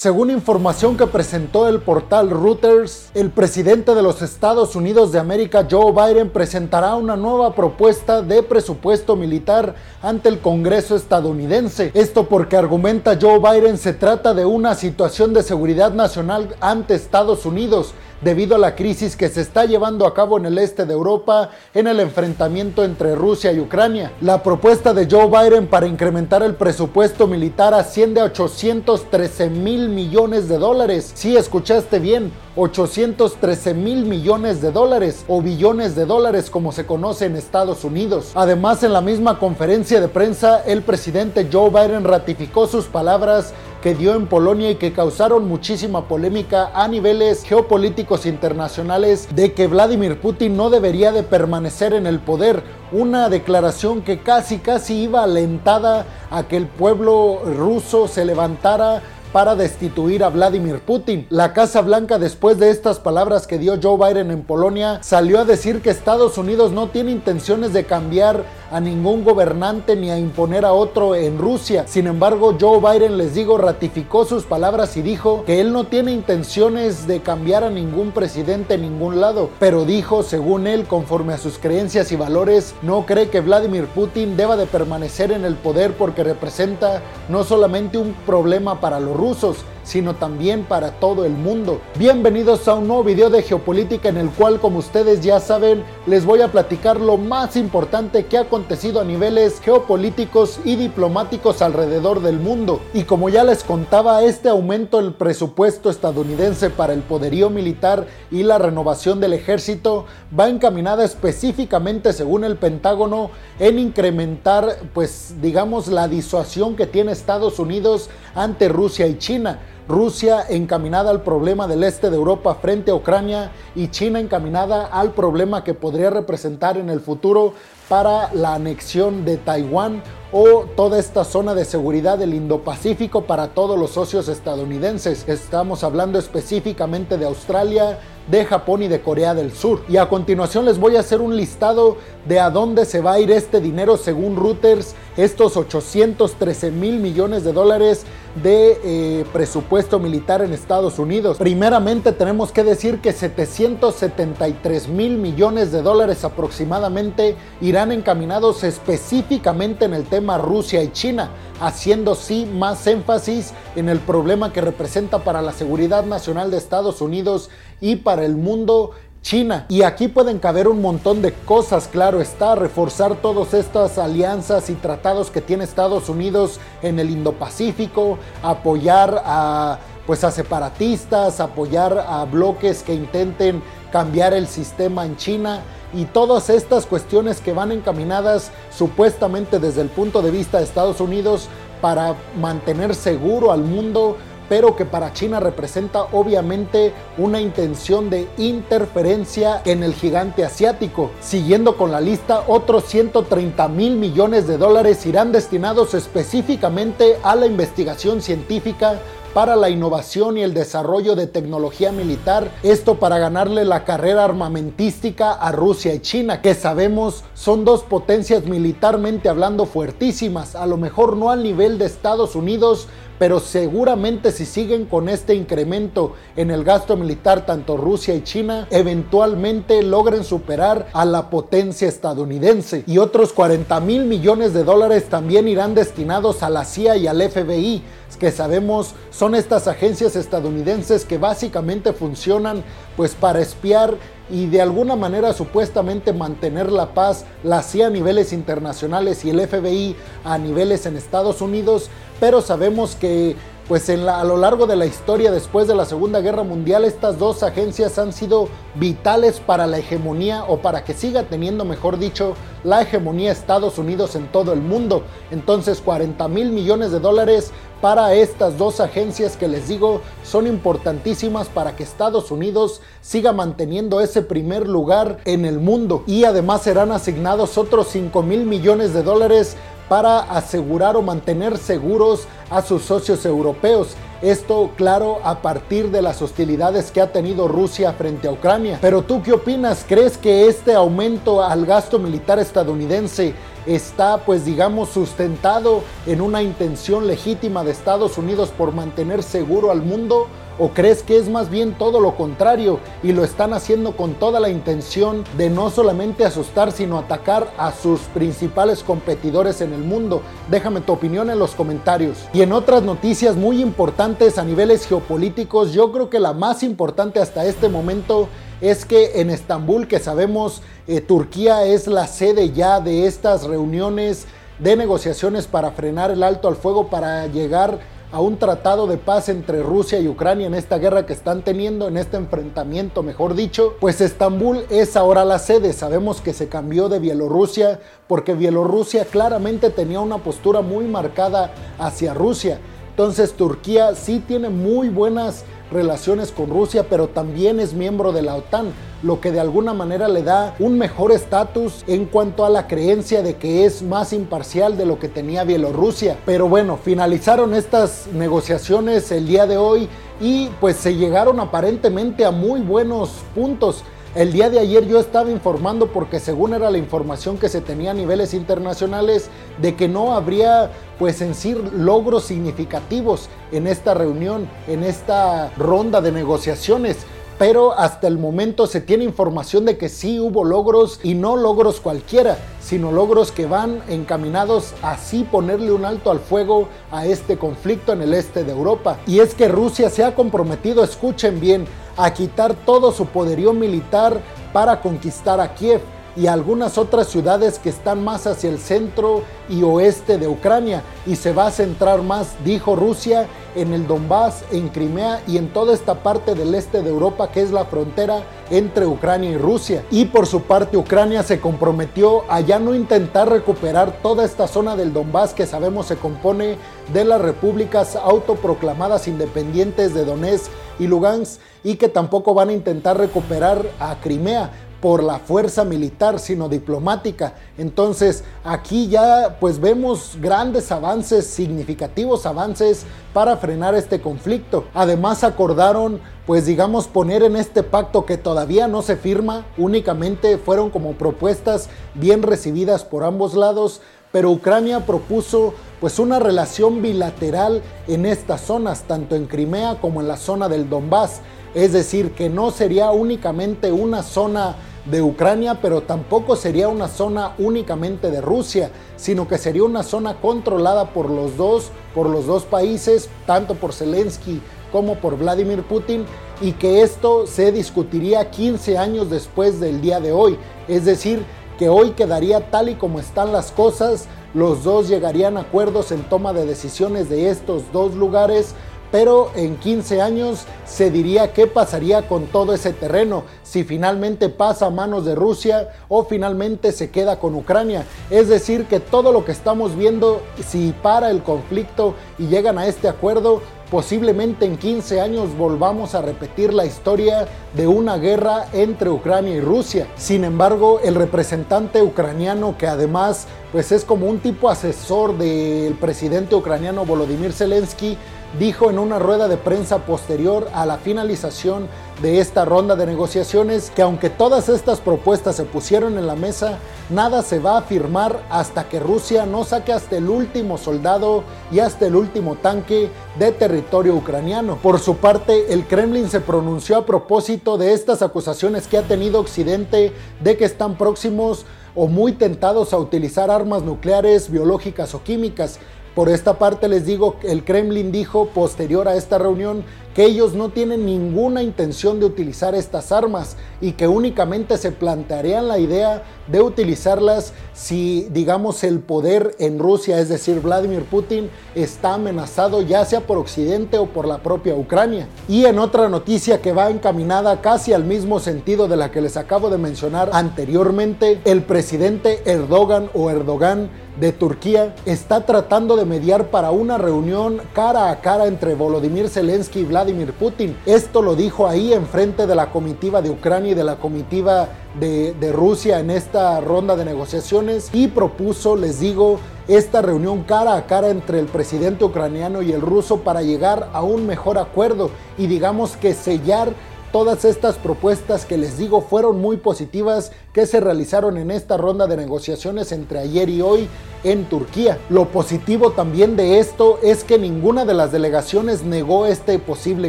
Según información que presentó el portal Reuters, el presidente de los Estados Unidos de América, Joe Biden, presentará una nueva propuesta de presupuesto militar ante el Congreso estadounidense. Esto porque argumenta Joe Biden se trata de una situación de seguridad nacional ante Estados Unidos debido a la crisis que se está llevando a cabo en el este de Europa en el enfrentamiento entre Rusia y Ucrania. La propuesta de Joe Biden para incrementar el presupuesto militar asciende a 813 mil millones de dólares. Si escuchaste bien, 813 mil millones de dólares o billones de dólares como se conoce en Estados Unidos. Además, en la misma conferencia de prensa, el presidente Joe Biden ratificó sus palabras que dio en Polonia y que causaron muchísima polémica a niveles geopolíticos internacionales de que Vladimir Putin no debería de permanecer en el poder. Una declaración que casi casi iba alentada a que el pueblo ruso se levantara para destituir a Vladimir Putin. La Casa Blanca, después de estas palabras que dio Joe Biden en Polonia, salió a decir que Estados Unidos no tiene intenciones de cambiar a ningún gobernante ni a imponer a otro en Rusia. Sin embargo, Joe Biden, les digo, ratificó sus palabras y dijo que él no tiene intenciones de cambiar a ningún presidente en ningún lado, pero dijo, según él, conforme a sus creencias y valores, no cree que Vladimir Putin deba de permanecer en el poder porque representa no solamente un problema para los rusos, sino también para todo el mundo. Bienvenidos a un nuevo video de geopolítica en el cual, como ustedes ya saben, les voy a platicar lo más importante que ha acontecido a niveles geopolíticos y diplomáticos alrededor del mundo. Y como ya les contaba, este aumento del presupuesto estadounidense para el poderío militar y la renovación del ejército va encaminada específicamente, según el Pentágono, en incrementar, pues digamos, la disuasión que tiene Estados Unidos ante Rusia y China. Rusia encaminada al problema del este de Europa frente a Ucrania y China encaminada al problema que podría representar en el futuro para la anexión de Taiwán o toda esta zona de seguridad del Indo-Pacífico para todos los socios estadounidenses. Estamos hablando específicamente de Australia, de Japón y de Corea del Sur. Y a continuación les voy a hacer un listado de a dónde se va a ir este dinero según Reuters, estos 813 mil millones de dólares de eh, presupuesto militar en Estados Unidos. Primeramente tenemos que decir que 773 mil millones de dólares aproximadamente irán encaminados específicamente en el tema Rusia y China, haciendo sí más énfasis en el problema que representa para la seguridad nacional de Estados Unidos y para el mundo China. Y aquí pueden caber un montón de cosas, claro está, reforzar todas estas alianzas y tratados que tiene Estados Unidos en el Indo-Pacífico, apoyar a pues a separatistas, apoyar a bloques que intenten cambiar el sistema en China y todas estas cuestiones que van encaminadas supuestamente desde el punto de vista de Estados Unidos para mantener seguro al mundo pero que para China representa obviamente una intención de interferencia en el gigante asiático. Siguiendo con la lista, otros 130 mil millones de dólares irán destinados específicamente a la investigación científica para la innovación y el desarrollo de tecnología militar, esto para ganarle la carrera armamentística a Rusia y China, que sabemos son dos potencias militarmente hablando fuertísimas, a lo mejor no al nivel de Estados Unidos, pero seguramente si siguen con este incremento en el gasto militar tanto Rusia y China, eventualmente logren superar a la potencia estadounidense. Y otros 40 mil millones de dólares también irán destinados a la CIA y al FBI, que sabemos son estas agencias estadounidenses que básicamente funcionan pues para espiar y de alguna manera supuestamente mantener la paz, la CIA a niveles internacionales y el FBI a niveles en Estados Unidos, pero sabemos que pues a lo largo de la historia después de la Segunda Guerra Mundial estas dos agencias han sido vitales para la hegemonía o para que siga teniendo, mejor dicho, la hegemonía Estados Unidos en todo el mundo. Entonces 40 mil millones de dólares para estas dos agencias que les digo son importantísimas para que Estados Unidos siga manteniendo ese primer lugar en el mundo y además serán asignados otros 5 mil millones de dólares para asegurar o mantener seguros a sus socios europeos. Esto, claro, a partir de las hostilidades que ha tenido Rusia frente a Ucrania. Pero tú qué opinas? ¿Crees que este aumento al gasto militar estadounidense está pues digamos sustentado en una intención legítima de Estados Unidos por mantener seguro al mundo? ¿O crees que es más bien todo lo contrario y lo están haciendo con toda la intención de no solamente asustar, sino atacar a sus principales competidores en el mundo? Déjame tu opinión en los comentarios. Y en otras noticias muy importantes a niveles geopolíticos, yo creo que la más importante hasta este momento es que en Estambul, que sabemos eh, Turquía es la sede ya de estas reuniones de negociaciones para frenar el alto al fuego, para llegar a un tratado de paz entre Rusia y Ucrania en esta guerra que están teniendo, en este enfrentamiento, mejor dicho, pues Estambul es ahora la sede. Sabemos que se cambió de Bielorrusia porque Bielorrusia claramente tenía una postura muy marcada hacia Rusia. Entonces Turquía sí tiene muy buenas relaciones con Rusia, pero también es miembro de la OTAN, lo que de alguna manera le da un mejor estatus en cuanto a la creencia de que es más imparcial de lo que tenía Bielorrusia. Pero bueno, finalizaron estas negociaciones el día de hoy y pues se llegaron aparentemente a muy buenos puntos. El día de ayer yo estaba informando porque según era la información que se tenía a niveles internacionales de que no habría pues en sí logros significativos en esta reunión, en esta ronda de negociaciones pero hasta el momento se tiene información de que sí hubo logros y no logros cualquiera, sino logros que van encaminados a así ponerle un alto al fuego a este conflicto en el este de Europa. Y es que Rusia se ha comprometido, escuchen bien, a quitar todo su poderío militar para conquistar a Kiev y algunas otras ciudades que están más hacia el centro y oeste de Ucrania y se va a centrar más, dijo Rusia, en el Donbass, en Crimea y en toda esta parte del este de Europa que es la frontera entre Ucrania y Rusia. Y por su parte Ucrania se comprometió a ya no intentar recuperar toda esta zona del Donbass que sabemos se compone de las repúblicas autoproclamadas independientes de Donetsk y Lugansk y que tampoco van a intentar recuperar a Crimea por la fuerza militar, sino diplomática. Entonces, aquí ya pues vemos grandes avances, significativos avances para frenar este conflicto. Además, acordaron pues digamos poner en este pacto que todavía no se firma, únicamente fueron como propuestas bien recibidas por ambos lados, pero Ucrania propuso pues una relación bilateral en estas zonas, tanto en Crimea como en la zona del Donbass. Es decir, que no sería únicamente una zona de Ucrania, pero tampoco sería una zona únicamente de Rusia, sino que sería una zona controlada por los dos, por los dos países, tanto por Zelensky como por Vladimir Putin, y que esto se discutiría 15 años después del día de hoy. Es decir, que hoy quedaría tal y como están las cosas, los dos llegarían a acuerdos en toma de decisiones de estos dos lugares, pero en 15 años se diría qué pasaría con todo ese terreno, si finalmente pasa a manos de Rusia o finalmente se queda con Ucrania. Es decir, que todo lo que estamos viendo, si para el conflicto y llegan a este acuerdo, posiblemente en 15 años volvamos a repetir la historia de una guerra entre Ucrania y Rusia. Sin embargo, el representante ucraniano que además pues es como un tipo asesor del presidente ucraniano Volodymyr Zelensky, dijo en una rueda de prensa posterior a la finalización de esta ronda de negociaciones que aunque todas estas propuestas se pusieron en la mesa, nada se va a firmar hasta que Rusia no saque hasta el último soldado y hasta el último tanque de territorio ucraniano. Por su parte, el Kremlin se pronunció a propósito de estas acusaciones que ha tenido Occidente de que están próximos o muy tentados a utilizar armas nucleares, biológicas o químicas por esta parte les digo, el Kremlin dijo posterior a esta reunión que ellos no tienen ninguna intención de utilizar estas armas y que únicamente se plantearían la idea de utilizarlas si, digamos, el poder en Rusia, es decir, Vladimir Putin, está amenazado ya sea por Occidente o por la propia Ucrania. Y en otra noticia que va encaminada casi al mismo sentido de la que les acabo de mencionar anteriormente, el presidente Erdogan o Erdogan de Turquía está tratando de mediar para una reunión cara a cara entre Volodymyr Zelensky y Vladimir Putin. Esto lo dijo ahí enfrente de la comitiva de Ucrania y de la comitiva de, de Rusia en esta ronda de negociaciones y propuso, les digo, esta reunión cara a cara entre el presidente ucraniano y el ruso para llegar a un mejor acuerdo y digamos que sellar todas estas propuestas que les digo fueron muy positivas que se realizaron en esta ronda de negociaciones entre ayer y hoy en Turquía. Lo positivo también de esto es que ninguna de las delegaciones negó este posible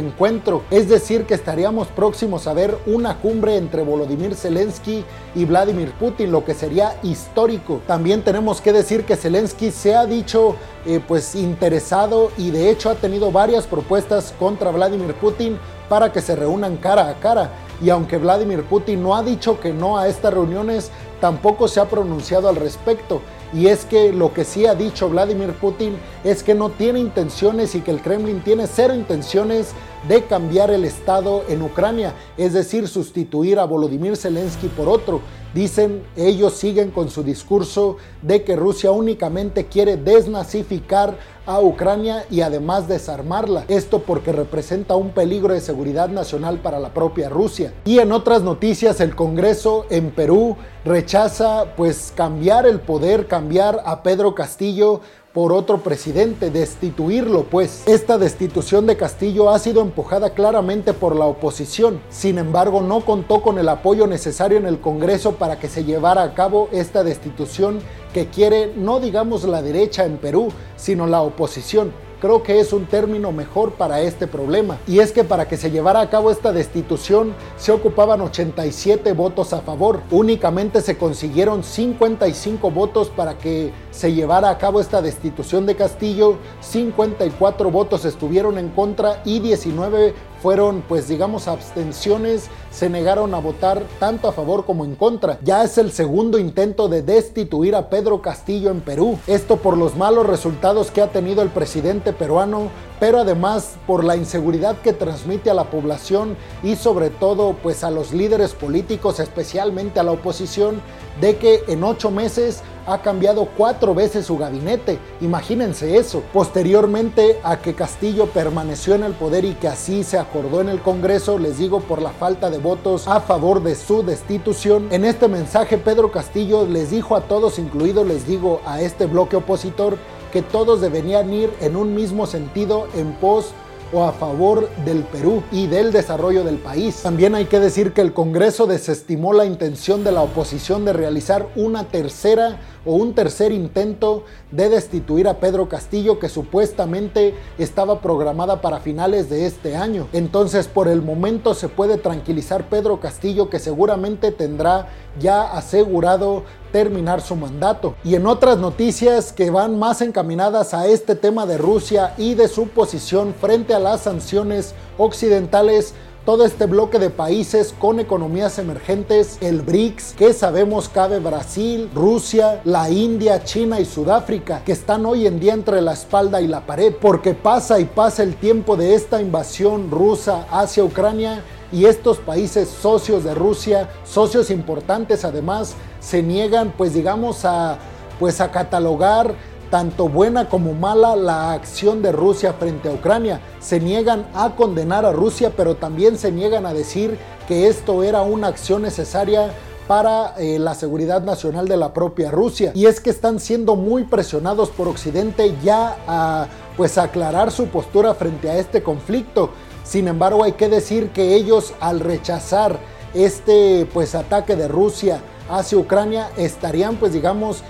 encuentro, es decir que estaríamos próximos a ver una cumbre entre Volodymyr Zelensky y Vladimir Putin, lo que sería histórico. También tenemos que decir que Zelensky se ha dicho eh, pues interesado y de hecho ha tenido varias propuestas contra Vladimir Putin para que se reúnan cara a cara. Y aunque Vladimir Putin no ha dicho que no a estas reuniones, tampoco se ha pronunciado al respecto. Y es que lo que sí ha dicho Vladimir Putin es que no tiene intenciones y que el Kremlin tiene cero intenciones de cambiar el Estado en Ucrania, es decir, sustituir a Volodymyr Zelensky por otro. Dicen, ellos siguen con su discurso de que Rusia únicamente quiere desnazificar a Ucrania y además desarmarla. Esto porque representa un peligro de seguridad nacional para la propia Rusia. Y en otras noticias, el Congreso en Perú rechaza pues cambiar el poder, cambiar a Pedro Castillo por otro presidente, destituirlo pues. Esta destitución de Castillo ha sido empujada claramente por la oposición, sin embargo no contó con el apoyo necesario en el Congreso para que se llevara a cabo esta destitución que quiere no digamos la derecha en Perú, sino la oposición creo que es un término mejor para este problema. Y es que para que se llevara a cabo esta destitución se ocupaban 87 votos a favor. Únicamente se consiguieron 55 votos para que se llevara a cabo esta destitución de Castillo. 54 votos estuvieron en contra y 19 fueron pues digamos abstenciones, se negaron a votar tanto a favor como en contra. Ya es el segundo intento de destituir a Pedro Castillo en Perú. Esto por los malos resultados que ha tenido el presidente peruano, pero además por la inseguridad que transmite a la población y sobre todo pues a los líderes políticos, especialmente a la oposición, de que en ocho meses ha cambiado cuatro veces su gabinete. Imagínense eso. Posteriormente a que Castillo permaneció en el poder y que así se acordó en el Congreso, les digo, por la falta de votos a favor de su destitución. En este mensaje Pedro Castillo les dijo a todos, incluido les digo a este bloque opositor, que todos deberían ir en un mismo sentido en pos o a favor del Perú y del desarrollo del país. También hay que decir que el Congreso desestimó la intención de la oposición de realizar una tercera o un tercer intento de destituir a Pedro Castillo que supuestamente estaba programada para finales de este año. Entonces por el momento se puede tranquilizar Pedro Castillo que seguramente tendrá ya asegurado terminar su mandato. Y en otras noticias que van más encaminadas a este tema de Rusia y de su posición frente a las sanciones occidentales, todo este bloque de países con economías emergentes, el BRICS, que sabemos cabe Brasil, Rusia, la India, China y Sudáfrica, que están hoy en día entre la espalda y la pared, porque pasa y pasa el tiempo de esta invasión rusa hacia Ucrania y estos países socios de Rusia, socios importantes además, se niegan pues digamos a pues a catalogar tanto buena como mala la acción de Rusia frente a Ucrania. Se niegan a condenar a Rusia, pero también se niegan a decir que esto era una acción necesaria para eh, la seguridad nacional de la propia Rusia. Y es que están siendo muy presionados por Occidente ya a pues aclarar su postura frente a este conflicto. Sin embargo, hay que decir que ellos al rechazar este pues ataque de Rusia hacia Ucrania estarían pues digamos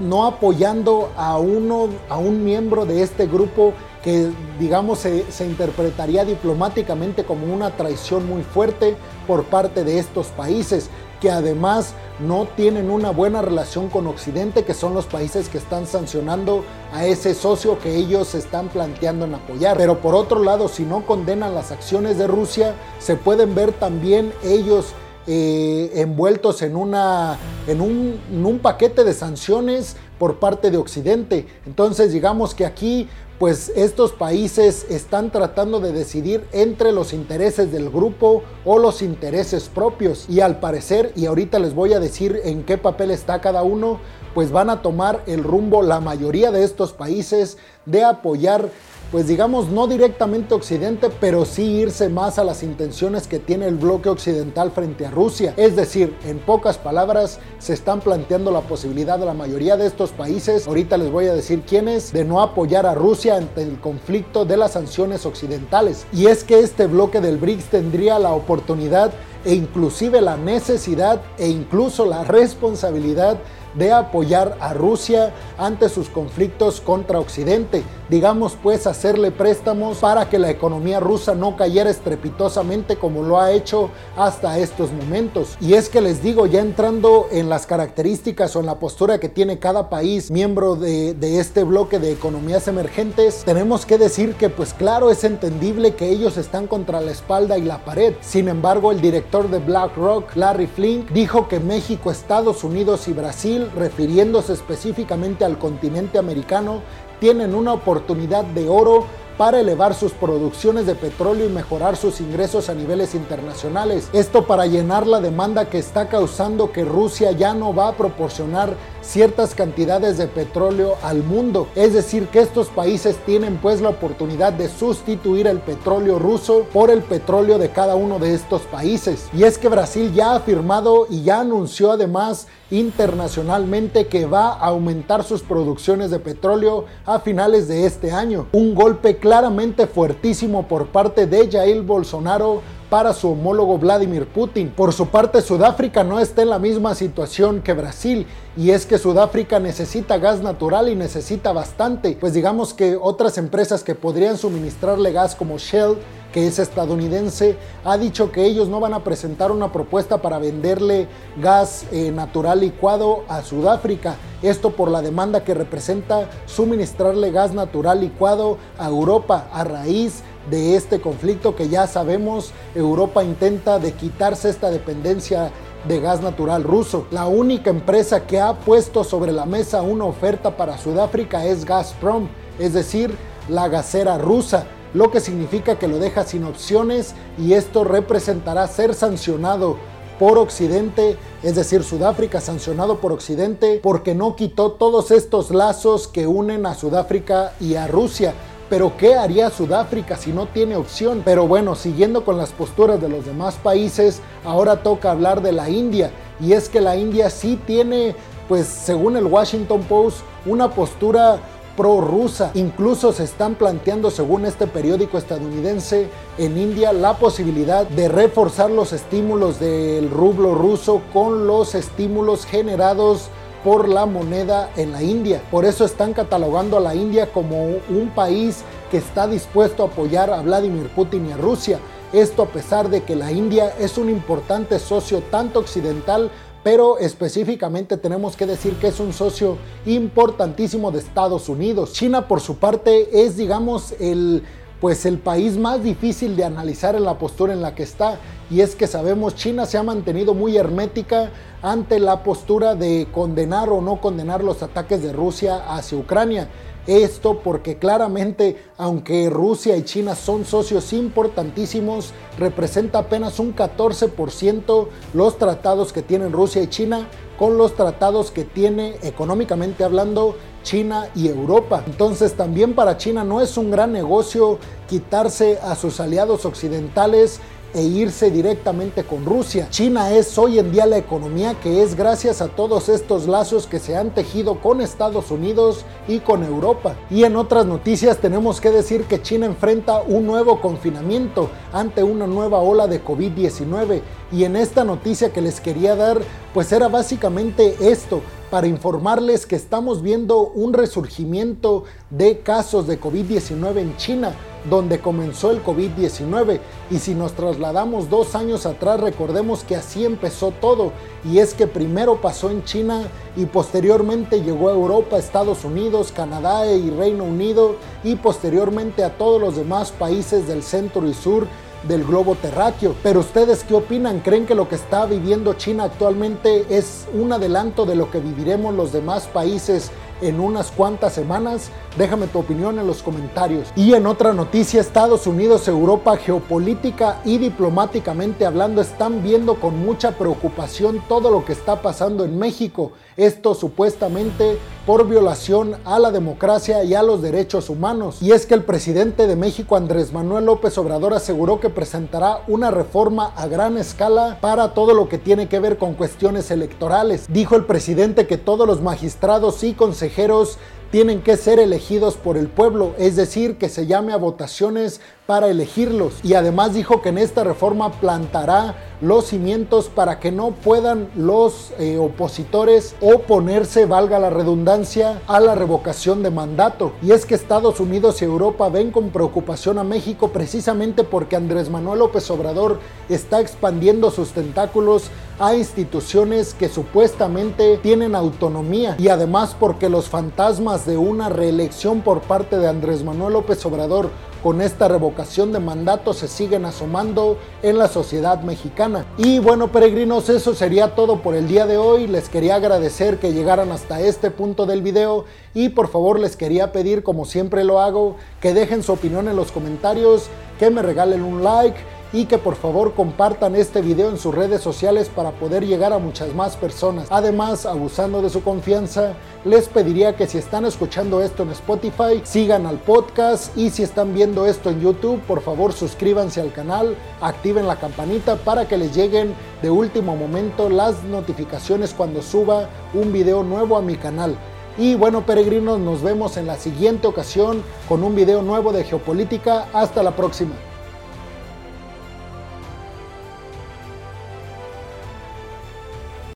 no apoyando a uno, a un miembro de este grupo que digamos se, se, interpretaría diplomáticamente como una traición muy fuerte por parte de estos países, que además no tienen una buena relación con Occidente, que son los países que están sancionando a ese socio que ellos están planteando en apoyar. Pero por otro lado, si no condenan las acciones de Rusia, se pueden ver también ellos eh, envueltos en, una, en un, en un paquete de sanciones por parte de Occidente. Entonces digamos que aquí pues estos países están tratando de decidir entre los intereses del grupo o los intereses propios. Y al parecer, y ahorita les voy a decir en qué papel está cada uno, pues van a tomar el rumbo la mayoría de estos países de apoyar pues digamos, no directamente Occidente, pero sí irse más a las intenciones que tiene el bloque occidental frente a Rusia. Es decir, en pocas palabras, se están planteando la posibilidad de la mayoría de estos países, ahorita les voy a decir quiénes, de no apoyar a Rusia ante el conflicto de las sanciones occidentales. Y es que este bloque del BRICS tendría la oportunidad e inclusive la necesidad e incluso la responsabilidad de apoyar a Rusia ante sus conflictos contra Occidente. Digamos pues hacerle préstamos para que la economía rusa no cayera estrepitosamente como lo ha hecho hasta estos momentos. Y es que les digo, ya entrando en las características o en la postura que tiene cada país miembro de, este bloque de economías emergentes, tenemos que decir que pues claro es entendible que ellos están contra la espalda y la pared. Sin embargo, el director de BlackRock, Larry Flink, dijo que México, Estados Unidos y Brasil refiriéndose específicamente al continente americano, tienen una oportunidad de oro para elevar sus producciones de petróleo y mejorar sus ingresos a niveles internacionales. Esto para llenar la demanda que está causando que Rusia ya no va a proporcionar ciertas cantidades de petróleo al mundo. Es decir, que estos países tienen pues la oportunidad de sustituir el petróleo ruso por el petróleo de cada uno de estos países. Y es que Brasil ya ha firmado y ya anunció además internacionalmente que va a aumentar sus producciones de petróleo a finales de este año. Un golpe claramente fuertísimo por parte de Jair Bolsonaro para su homólogo Vladimir Putin. Por su parte, Sudáfrica no está en la misma situación que Brasil y es que Sudáfrica necesita gas natural y necesita bastante, pues digamos que otras empresas que podrían suministrarle gas como Shell que es estadounidense, ha dicho que ellos no van a presentar una propuesta para venderle gas eh, natural licuado a Sudáfrica. Esto por la demanda que representa suministrarle gas natural licuado a Europa a raíz de este conflicto que ya sabemos Europa intenta de quitarse esta dependencia de gas natural ruso. La única empresa que ha puesto sobre la mesa una oferta para Sudáfrica es Gazprom, es decir, la gasera rusa lo que significa que lo deja sin opciones y esto representará ser sancionado por Occidente, es decir, Sudáfrica sancionado por Occidente porque no quitó todos estos lazos que unen a Sudáfrica y a Rusia. Pero ¿qué haría Sudáfrica si no tiene opción? Pero bueno, siguiendo con las posturas de los demás países, ahora toca hablar de la India. Y es que la India sí tiene, pues según el Washington Post, una postura prorrusa. Incluso se están planteando, según este periódico estadounidense, en India la posibilidad de reforzar los estímulos del rublo ruso con los estímulos generados por la moneda en la India. Por eso están catalogando a la India como un país que está dispuesto a apoyar a Vladimir Putin y a Rusia. Esto a pesar de que la India es un importante socio tanto occidental pero específicamente tenemos que decir que es un socio importantísimo de Estados Unidos. China por su parte es digamos el pues el país más difícil de analizar en la postura en la que está y es que sabemos China se ha mantenido muy hermética ante la postura de condenar o no condenar los ataques de Rusia hacia Ucrania. Esto porque claramente, aunque Rusia y China son socios importantísimos, representa apenas un 14% los tratados que tienen Rusia y China con los tratados que tiene económicamente hablando China y Europa. Entonces también para China no es un gran negocio quitarse a sus aliados occidentales e irse directamente con Rusia. China es hoy en día la economía que es gracias a todos estos lazos que se han tejido con Estados Unidos y con Europa. Y en otras noticias tenemos que decir que China enfrenta un nuevo confinamiento ante una nueva ola de COVID-19. Y en esta noticia que les quería dar, pues era básicamente esto, para informarles que estamos viendo un resurgimiento de casos de COVID-19 en China donde comenzó el COVID-19. Y si nos trasladamos dos años atrás, recordemos que así empezó todo. Y es que primero pasó en China y posteriormente llegó a Europa, Estados Unidos, Canadá y Reino Unido y posteriormente a todos los demás países del centro y sur del globo terráqueo. Pero ustedes qué opinan? ¿Creen que lo que está viviendo China actualmente es un adelanto de lo que viviremos los demás países en unas cuantas semanas? Déjame tu opinión en los comentarios. Y en otra noticia, Estados Unidos, Europa, geopolítica y diplomáticamente hablando, están viendo con mucha preocupación todo lo que está pasando en México. Esto supuestamente por violación a la democracia y a los derechos humanos. Y es que el presidente de México, Andrés Manuel López Obrador, aseguró que presentará una reforma a gran escala para todo lo que tiene que ver con cuestiones electorales. Dijo el presidente que todos los magistrados y consejeros tienen que ser elegidos por el pueblo, es decir, que se llame a votaciones para elegirlos. Y además dijo que en esta reforma plantará los cimientos para que no puedan los eh, opositores oponerse, valga la redundancia, a la revocación de mandato. Y es que Estados Unidos y Europa ven con preocupación a México precisamente porque Andrés Manuel López Obrador está expandiendo sus tentáculos a instituciones que supuestamente tienen autonomía y además porque los fantasmas de una reelección por parte de Andrés Manuel López Obrador con esta revocación de mandato se siguen asomando en la sociedad mexicana. Y bueno, peregrinos, eso sería todo por el día de hoy. Les quería agradecer que llegaran hasta este punto del video y por favor les quería pedir, como siempre lo hago, que dejen su opinión en los comentarios, que me regalen un like y que por favor compartan este video en sus redes sociales para poder llegar a muchas más personas. Además, abusando de su confianza, les pediría que si están escuchando esto en Spotify, sigan al podcast y si están viendo esto en YouTube, por favor suscríbanse al canal, activen la campanita para que les lleguen de último momento las notificaciones cuando suba un video nuevo a mi canal. Y bueno, peregrinos, nos vemos en la siguiente ocasión con un video nuevo de geopolítica. Hasta la próxima.